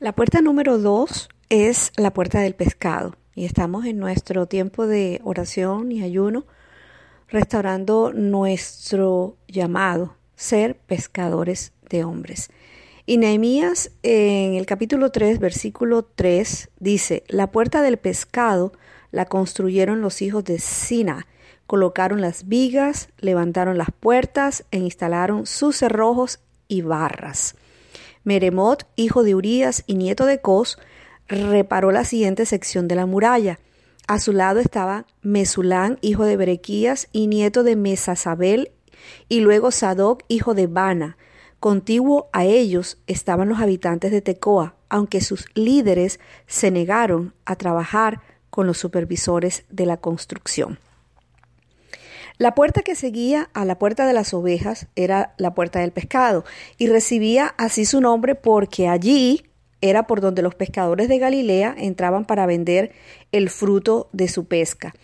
La puerta número dos es la puerta del pescado y estamos en nuestro tiempo de oración y ayuno restaurando nuestro llamado, ser pescadores de hombres. Y Nehemías en el capítulo 3, versículo 3 dice, la puerta del pescado la construyeron los hijos de Sina, colocaron las vigas, levantaron las puertas e instalaron sus cerrojos y barras. Meremot, hijo de Urías y nieto de Cos, reparó la siguiente sección de la muralla. A su lado estaba Mesulán, hijo de Berequías y nieto de Mesasabel, y luego Sadoc, hijo de Bana. Contiguo a ellos estaban los habitantes de Tecoa, aunque sus líderes se negaron a trabajar con los supervisores de la construcción. La puerta que seguía a la puerta de las ovejas era la puerta del pescado, y recibía así su nombre porque allí era por donde los pescadores de Galilea entraban para vender el fruto de su pesca.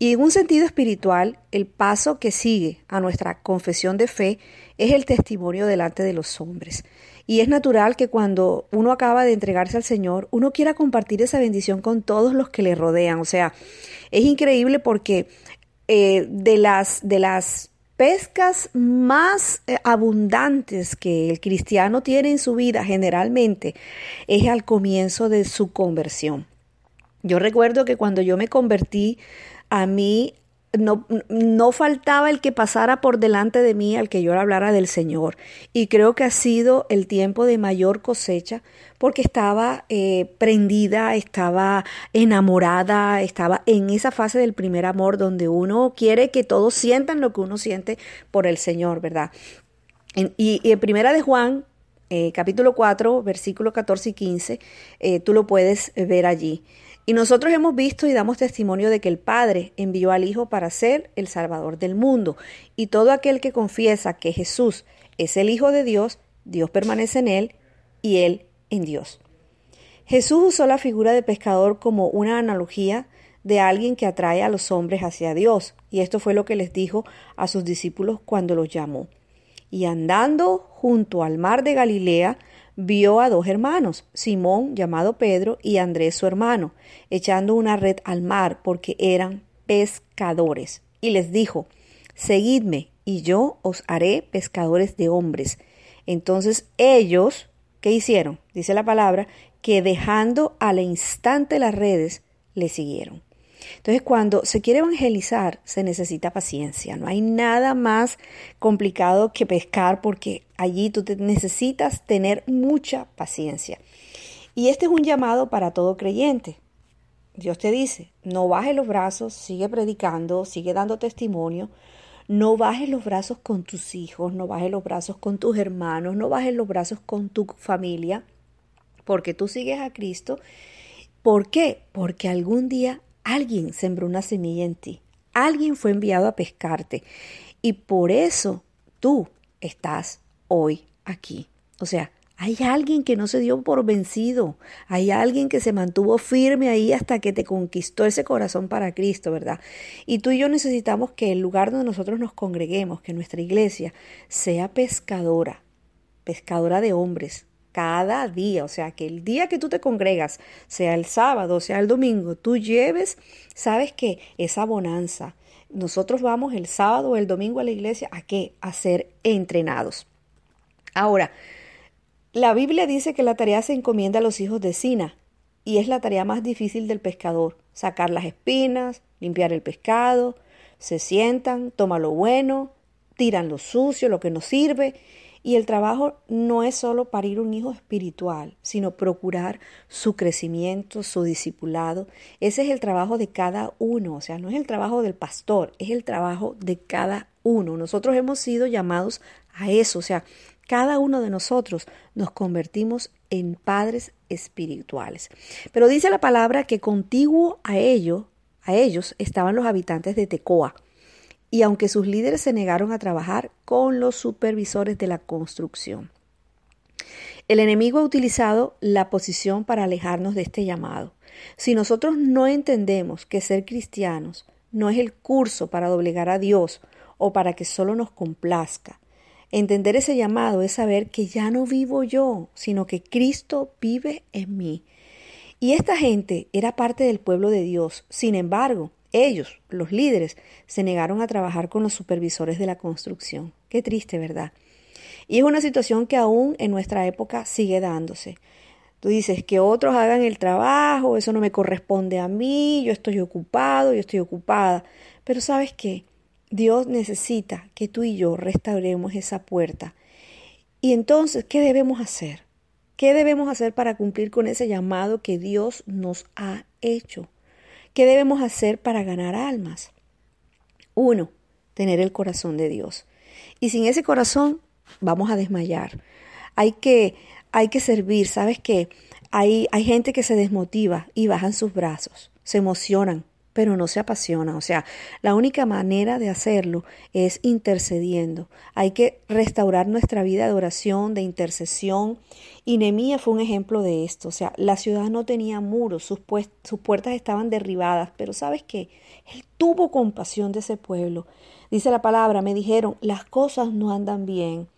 Y en un sentido espiritual, el paso que sigue a nuestra confesión de fe es el testimonio delante de los hombres. Y es natural que cuando uno acaba de entregarse al Señor, uno quiera compartir esa bendición con todos los que le rodean. O sea, es increíble porque eh, de, las, de las pescas más eh, abundantes que el cristiano tiene en su vida generalmente es al comienzo de su conversión. Yo recuerdo que cuando yo me convertí, a mí no, no, faltaba el que pasara por delante de mí al que yo hablara del Señor. Y creo que ha sido el tiempo de mayor cosecha porque estaba eh, prendida, estaba enamorada, estaba en esa fase del primer amor donde uno quiere que todos sientan lo que uno siente por el Señor, ¿verdad? y, en Primera de Juan, eh, capítulo 4, versículos 14 y 15, eh, tú lo puedes ver allí. Y nosotros hemos visto y damos testimonio de que el Padre envió al Hijo para ser el Salvador del mundo. Y todo aquel que confiesa que Jesús es el Hijo de Dios, Dios permanece en él y él en Dios. Jesús usó la figura de pescador como una analogía de alguien que atrae a los hombres hacia Dios. Y esto fue lo que les dijo a sus discípulos cuando los llamó. Y andando junto al mar de Galilea, vio a dos hermanos, Simón llamado Pedro y Andrés su hermano, echando una red al mar porque eran pescadores. Y les dijo, Seguidme, y yo os haré pescadores de hombres. Entonces ellos, ¿qué hicieron? Dice la palabra, que dejando al instante las redes, le siguieron. Entonces, cuando se quiere evangelizar, se necesita paciencia. No hay nada más complicado que pescar porque allí tú necesitas tener mucha paciencia. Y este es un llamado para todo creyente. Dios te dice, no bajes los brazos, sigue predicando, sigue dando testimonio, no bajes los brazos con tus hijos, no bajes los brazos con tus hermanos, no bajes los brazos con tu familia, porque tú sigues a Cristo. ¿Por qué? Porque algún día Alguien sembró una semilla en ti. Alguien fue enviado a pescarte. Y por eso tú estás hoy aquí. O sea, hay alguien que no se dio por vencido. Hay alguien que se mantuvo firme ahí hasta que te conquistó ese corazón para Cristo, ¿verdad? Y tú y yo necesitamos que el lugar donde nosotros nos congreguemos, que nuestra iglesia sea pescadora, pescadora de hombres, cada día, o sea, que el día que tú te congregas, sea el sábado, sea el domingo, tú lleves, sabes que esa bonanza. Nosotros vamos el sábado o el domingo a la iglesia a qué? A ser entrenados. Ahora, la Biblia dice que la tarea se encomienda a los hijos de Sina y es la tarea más difícil del pescador, sacar las espinas, limpiar el pescado, se sientan, toman lo bueno, tiran lo sucio, lo que no sirve y el trabajo no es solo parir un hijo espiritual, sino procurar su crecimiento, su discipulado. Ese es el trabajo de cada uno, o sea, no es el trabajo del pastor, es el trabajo de cada uno. Nosotros hemos sido llamados a eso, o sea, cada uno de nosotros nos convertimos en padres espirituales. Pero dice la palabra que contiguo a ellos, a ellos estaban los habitantes de Tecoa. Y aunque sus líderes se negaron a trabajar con los supervisores de la construcción. El enemigo ha utilizado la posición para alejarnos de este llamado. Si nosotros no entendemos que ser cristianos no es el curso para doblegar a Dios o para que solo nos complazca, entender ese llamado es saber que ya no vivo yo, sino que Cristo vive en mí. Y esta gente era parte del pueblo de Dios. Sin embargo, ellos, los líderes, se negaron a trabajar con los supervisores de la construcción. Qué triste, ¿verdad? Y es una situación que aún en nuestra época sigue dándose. Tú dices que otros hagan el trabajo, eso no me corresponde a mí, yo estoy ocupado, yo estoy ocupada. Pero sabes qué? Dios necesita que tú y yo restauremos esa puerta. Y entonces, ¿qué debemos hacer? ¿Qué debemos hacer para cumplir con ese llamado que Dios nos ha hecho? ¿Qué debemos hacer para ganar almas? Uno, tener el corazón de Dios. Y sin ese corazón vamos a desmayar. Hay que, hay que servir, ¿sabes qué? Hay, hay gente que se desmotiva y bajan sus brazos, se emocionan, pero no se apasiona. O sea, la única manera de hacerlo es intercediendo. Hay que restaurar nuestra vida de oración, de intercesión. Y Nehemías fue un ejemplo de esto. O sea, la ciudad no tenía muros, sus, sus puertas estaban derribadas, pero ¿sabes qué? Él tuvo compasión de ese pueblo. Dice la palabra, me dijeron, las cosas no andan bien.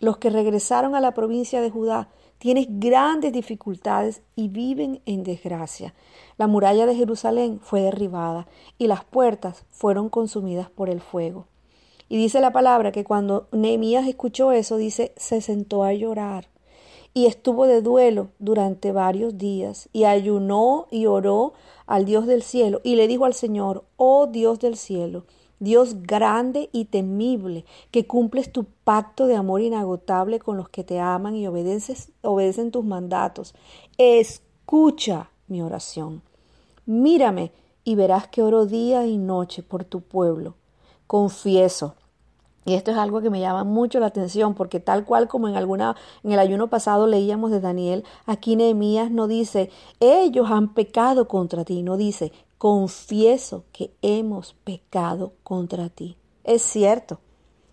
Los que regresaron a la provincia de Judá tienen grandes dificultades y viven en desgracia. La muralla de Jerusalén fue derribada y las puertas fueron consumidas por el fuego. Y dice la palabra que cuando Nehemías escuchó eso, dice, se sentó a llorar y estuvo de duelo durante varios días y ayunó y oró al Dios del cielo y le dijo al Señor, oh Dios del cielo, Dios grande y temible, que cumples tu pacto de amor inagotable con los que te aman y obedeces, obedecen tus mandatos. Escucha mi oración. Mírame y verás que oro día y noche por tu pueblo. Confieso. Y esto es algo que me llama mucho la atención porque tal cual como en alguna en el ayuno pasado leíamos de Daniel, aquí Nehemías no dice, ellos han pecado contra ti, no dice, confieso que hemos pecado contra ti. Es cierto,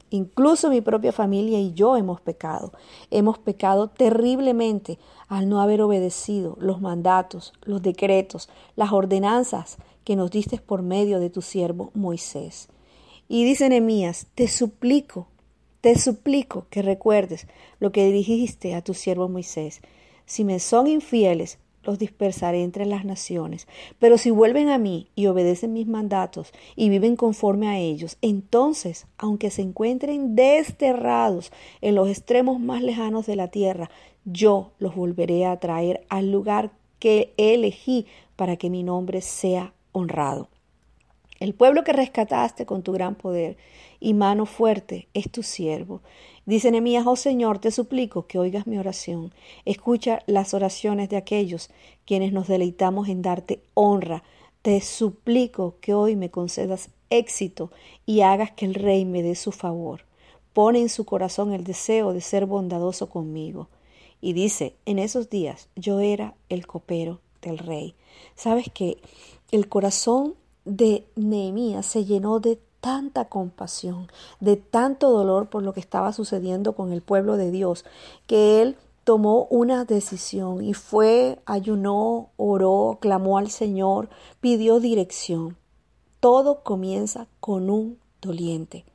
incluso mi propia familia y yo hemos pecado. Hemos pecado terriblemente al no haber obedecido los mandatos, los decretos, las ordenanzas que nos diste por medio de tu siervo Moisés. Y dice Nehemías, te suplico, te suplico que recuerdes lo que dijiste a tu siervo Moisés. Si me son infieles, los dispersaré entre las naciones. Pero si vuelven a mí y obedecen mis mandatos y viven conforme a ellos, entonces, aunque se encuentren desterrados en los extremos más lejanos de la tierra, yo los volveré a traer al lugar que elegí para que mi nombre sea honrado. El pueblo que rescataste con tu gran poder y mano fuerte es tu siervo. Dice Nehemías, oh Señor, te suplico que oigas mi oración. Escucha las oraciones de aquellos quienes nos deleitamos en darte honra. Te suplico que hoy me concedas éxito y hagas que el rey me dé su favor. Pone en su corazón el deseo de ser bondadoso conmigo. Y dice, en esos días yo era el copero del rey. ¿Sabes que el corazón de Nehemías se llenó de tanta compasión, de tanto dolor por lo que estaba sucediendo con el pueblo de Dios, que él tomó una decisión y fue, ayunó, oró, clamó al Señor, pidió dirección. Todo comienza con un doliente.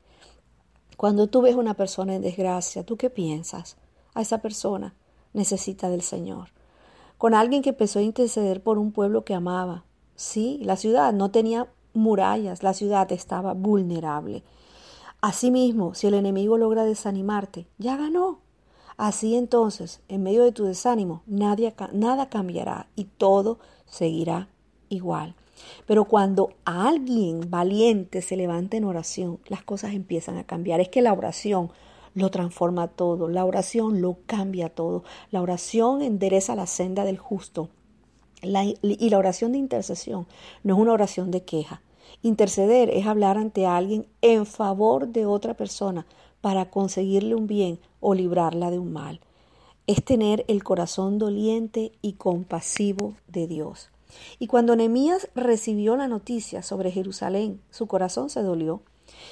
Cuando tú ves una persona en desgracia, ¿tú qué piensas? A esa persona necesita del Señor. Con alguien que empezó a interceder por un pueblo que amaba, Sí, la ciudad no tenía murallas, la ciudad estaba vulnerable. Asimismo, si el enemigo logra desanimarte, ya ganó. Así entonces, en medio de tu desánimo, nada cambiará y todo seguirá igual. Pero cuando alguien valiente se levanta en oración, las cosas empiezan a cambiar. Es que la oración lo transforma todo, la oración lo cambia todo, la oración endereza la senda del justo y la oración de intercesión no es una oración de queja. Interceder es hablar ante alguien en favor de otra persona para conseguirle un bien o librarla de un mal. Es tener el corazón doliente y compasivo de Dios. Y cuando Nehemías recibió la noticia sobre Jerusalén, su corazón se dolió.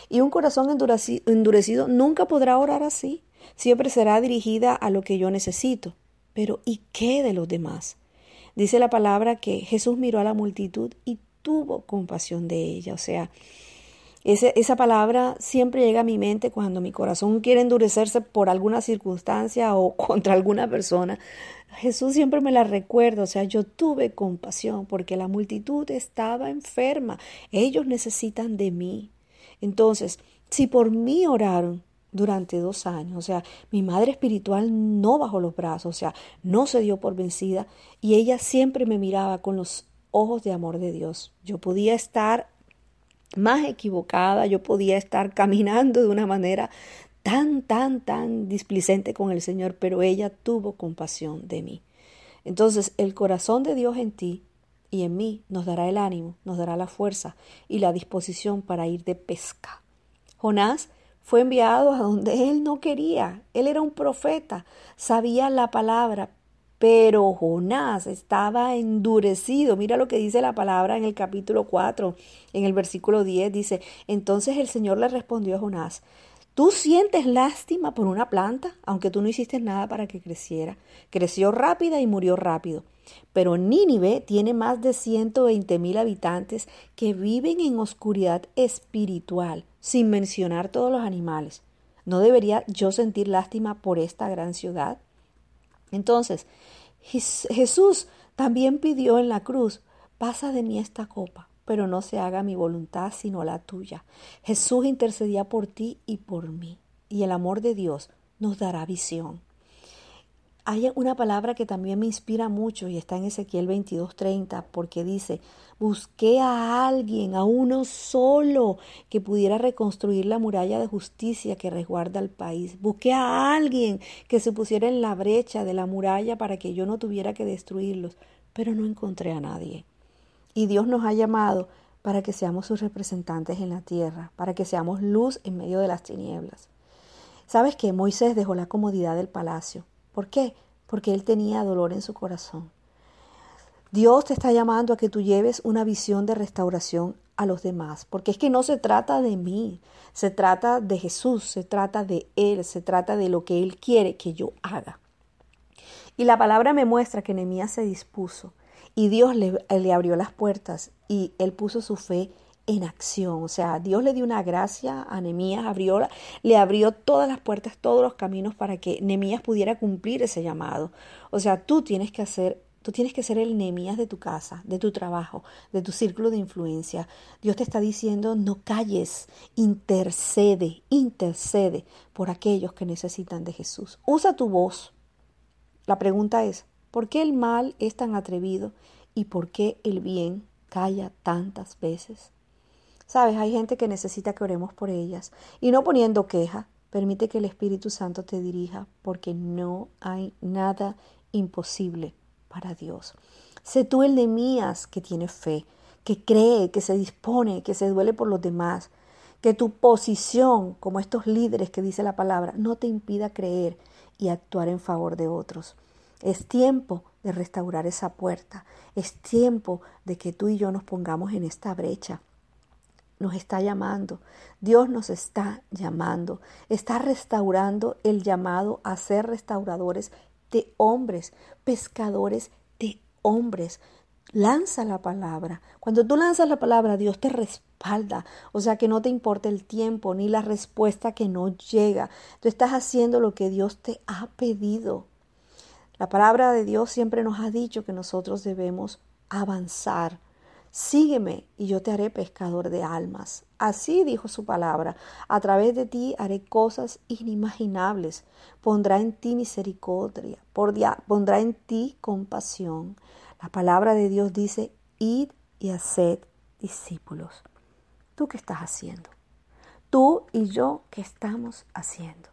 Y un corazón endurecido nunca podrá orar así. Siempre será dirigida a lo que yo necesito. Pero ¿y qué de los demás? Dice la palabra que Jesús miró a la multitud y tuvo compasión de ella. O sea, esa palabra siempre llega a mi mente cuando mi corazón quiere endurecerse por alguna circunstancia o contra alguna persona. Jesús siempre me la recuerda, o sea, yo tuve compasión porque la multitud estaba enferma, ellos necesitan de mí. Entonces, si por mí oraron durante dos años, o sea, mi madre espiritual no bajó los brazos, o sea, no se dio por vencida y ella siempre me miraba con los ojos de amor de Dios. Yo podía estar más equivocada, yo podía estar caminando de una manera tan, tan, tan displicente con el Señor, pero ella tuvo compasión de mí. Entonces, el corazón de Dios en ti y en mí nos dará el ánimo, nos dará la fuerza y la disposición para ir de pesca. Jonás fue enviado a donde él no quería. Él era un profeta, sabía la palabra, pero Jonás estaba endurecido. Mira lo que dice la palabra en el capítulo 4, en el versículo 10. Dice, entonces el Señor le respondió a Jonás, Tú sientes lástima por una planta, aunque tú no hiciste nada para que creciera. Creció rápida y murió rápido. Pero Nínive tiene más de 120 mil habitantes que viven en oscuridad espiritual, sin mencionar todos los animales. ¿No debería yo sentir lástima por esta gran ciudad? Entonces, Jesús también pidió en la cruz, pasa de mí esta copa, pero no se haga mi voluntad sino la tuya. Jesús intercedía por ti y por mí, y el amor de Dios nos dará visión. Hay una palabra que también me inspira mucho y está en Ezequiel 22:30 porque dice, busqué a alguien, a uno solo, que pudiera reconstruir la muralla de justicia que resguarda al país. Busqué a alguien que se pusiera en la brecha de la muralla para que yo no tuviera que destruirlos, pero no encontré a nadie. Y Dios nos ha llamado para que seamos sus representantes en la tierra, para que seamos luz en medio de las tinieblas. ¿Sabes que Moisés dejó la comodidad del palacio? ¿Por qué? Porque él tenía dolor en su corazón. Dios te está llamando a que tú lleves una visión de restauración a los demás, porque es que no se trata de mí, se trata de Jesús, se trata de Él, se trata de lo que Él quiere que yo haga. Y la palabra me muestra que Nehemías se dispuso y Dios le, le abrió las puertas y él puso su fe en acción. O sea, Dios le dio una gracia a Nemías, le abrió todas las puertas, todos los caminos para que Nemías pudiera cumplir ese llamado. O sea, tú tienes que hacer, tú tienes que ser el Nemías de tu casa, de tu trabajo, de tu círculo de influencia. Dios te está diciendo, no calles, intercede, intercede por aquellos que necesitan de Jesús. Usa tu voz. La pregunta es, ¿Por qué el mal es tan atrevido y por qué el bien calla tantas veces? Sabes, hay gente que necesita que oremos por ellas y no poniendo queja, permite que el Espíritu Santo te dirija porque no hay nada imposible para Dios. Sé tú el de mías que tiene fe, que cree, que se dispone, que se duele por los demás, que tu posición como estos líderes que dice la palabra no te impida creer y actuar en favor de otros. Es tiempo de restaurar esa puerta. Es tiempo de que tú y yo nos pongamos en esta brecha. Nos está llamando. Dios nos está llamando. Está restaurando el llamado a ser restauradores de hombres, pescadores de hombres. Lanza la palabra. Cuando tú lanzas la palabra, Dios te respalda. O sea que no te importa el tiempo ni la respuesta que no llega. Tú estás haciendo lo que Dios te ha pedido. La palabra de Dios siempre nos ha dicho que nosotros debemos avanzar. Sígueme y yo te haré pescador de almas. Así dijo su palabra. A través de ti haré cosas inimaginables. Pondrá en ti misericordia. Pondrá en ti compasión. La palabra de Dios dice, id y haced discípulos. ¿Tú qué estás haciendo? Tú y yo, ¿qué estamos haciendo?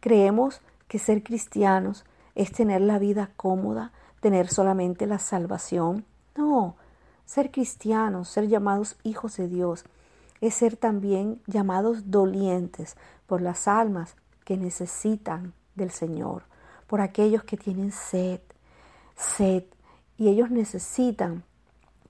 Creemos que ser cristianos es tener la vida cómoda, tener solamente la salvación. No, ser cristianos, ser llamados hijos de Dios, es ser también llamados dolientes por las almas que necesitan del Señor, por aquellos que tienen sed, sed, y ellos necesitan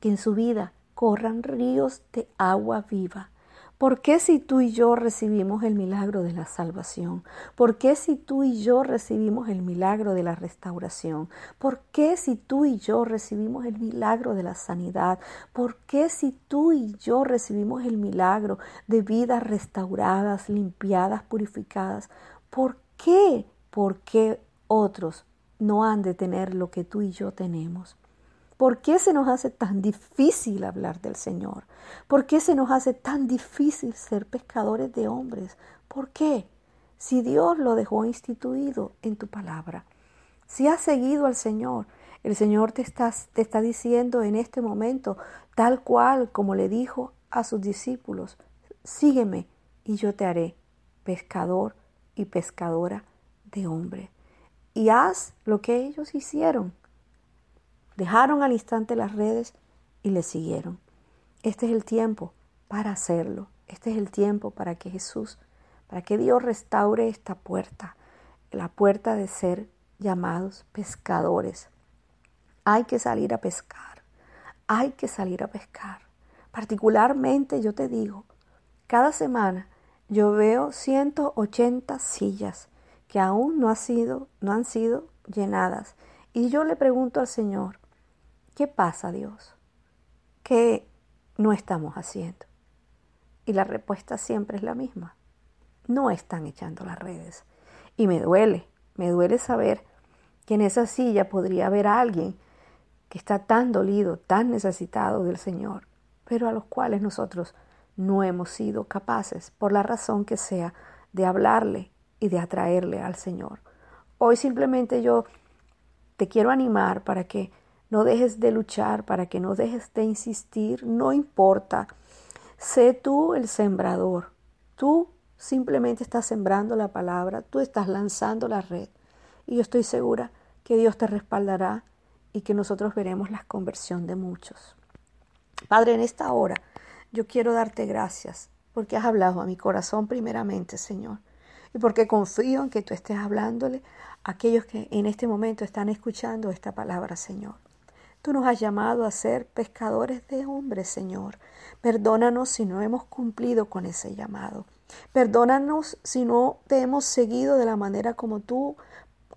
que en su vida corran ríos de agua viva. ¿Por qué si tú y yo recibimos el milagro de la salvación? ¿Por qué si tú y yo recibimos el milagro de la restauración? ¿Por qué si tú y yo recibimos el milagro de la sanidad? ¿Por qué si tú y yo recibimos el milagro de vidas restauradas, limpiadas, purificadas? ¿Por qué? ¿Por qué otros no han de tener lo que tú y yo tenemos? ¿Por qué se nos hace tan difícil hablar del Señor? ¿Por qué se nos hace tan difícil ser pescadores de hombres? ¿Por qué? Si Dios lo dejó instituido en tu palabra, si has seguido al Señor, el Señor te está, te está diciendo en este momento, tal cual como le dijo a sus discípulos, sígueme y yo te haré pescador y pescadora de hombre. Y haz lo que ellos hicieron Dejaron al instante las redes y le siguieron. Este es el tiempo para hacerlo. Este es el tiempo para que Jesús, para que Dios restaure esta puerta, la puerta de ser llamados pescadores. Hay que salir a pescar. Hay que salir a pescar. Particularmente yo te digo, cada semana yo veo 180 sillas que aún no, ha sido, no han sido llenadas. Y yo le pregunto al Señor, ¿Qué pasa, Dios? ¿Qué no estamos haciendo? Y la respuesta siempre es la misma. No están echando las redes. Y me duele, me duele saber que en esa silla podría haber alguien que está tan dolido, tan necesitado del Señor, pero a los cuales nosotros no hemos sido capaces, por la razón que sea, de hablarle y de atraerle al Señor. Hoy simplemente yo te quiero animar para que no dejes de luchar, para que no dejes de insistir, no importa. Sé tú el sembrador. Tú simplemente estás sembrando la palabra, tú estás lanzando la red. Y yo estoy segura que Dios te respaldará y que nosotros veremos la conversión de muchos. Padre, en esta hora yo quiero darte gracias porque has hablado a mi corazón primeramente, Señor, y porque confío en que tú estés hablándole a aquellos que en este momento están escuchando esta palabra, Señor. Tú nos has llamado a ser pescadores de hombres, Señor. Perdónanos si no hemos cumplido con ese llamado. Perdónanos si no te hemos seguido de la manera como tú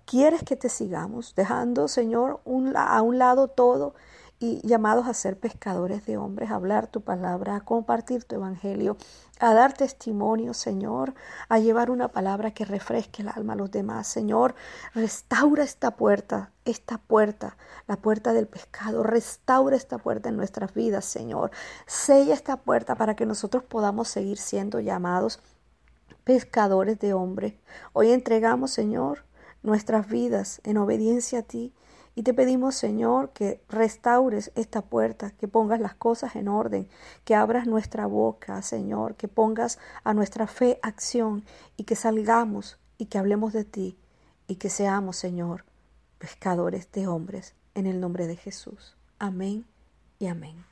quieres que te sigamos, dejando, Señor, a un lado todo y llamados a ser pescadores de hombres, a hablar tu palabra, a compartir tu evangelio, a dar testimonio, Señor, a llevar una palabra que refresque el alma a los demás. Señor, restaura esta puerta, esta puerta, la puerta del pescado, restaura esta puerta en nuestras vidas, Señor. Sella esta puerta para que nosotros podamos seguir siendo llamados pescadores de hombres. Hoy entregamos, Señor, nuestras vidas en obediencia a ti y te pedimos, Señor, que restaures esta puerta, que pongas las cosas en orden, que abras nuestra boca, Señor, que pongas a nuestra fe acción y que salgamos y que hablemos de ti y que seamos, Señor, pescadores de hombres, en el nombre de Jesús. Amén y amén.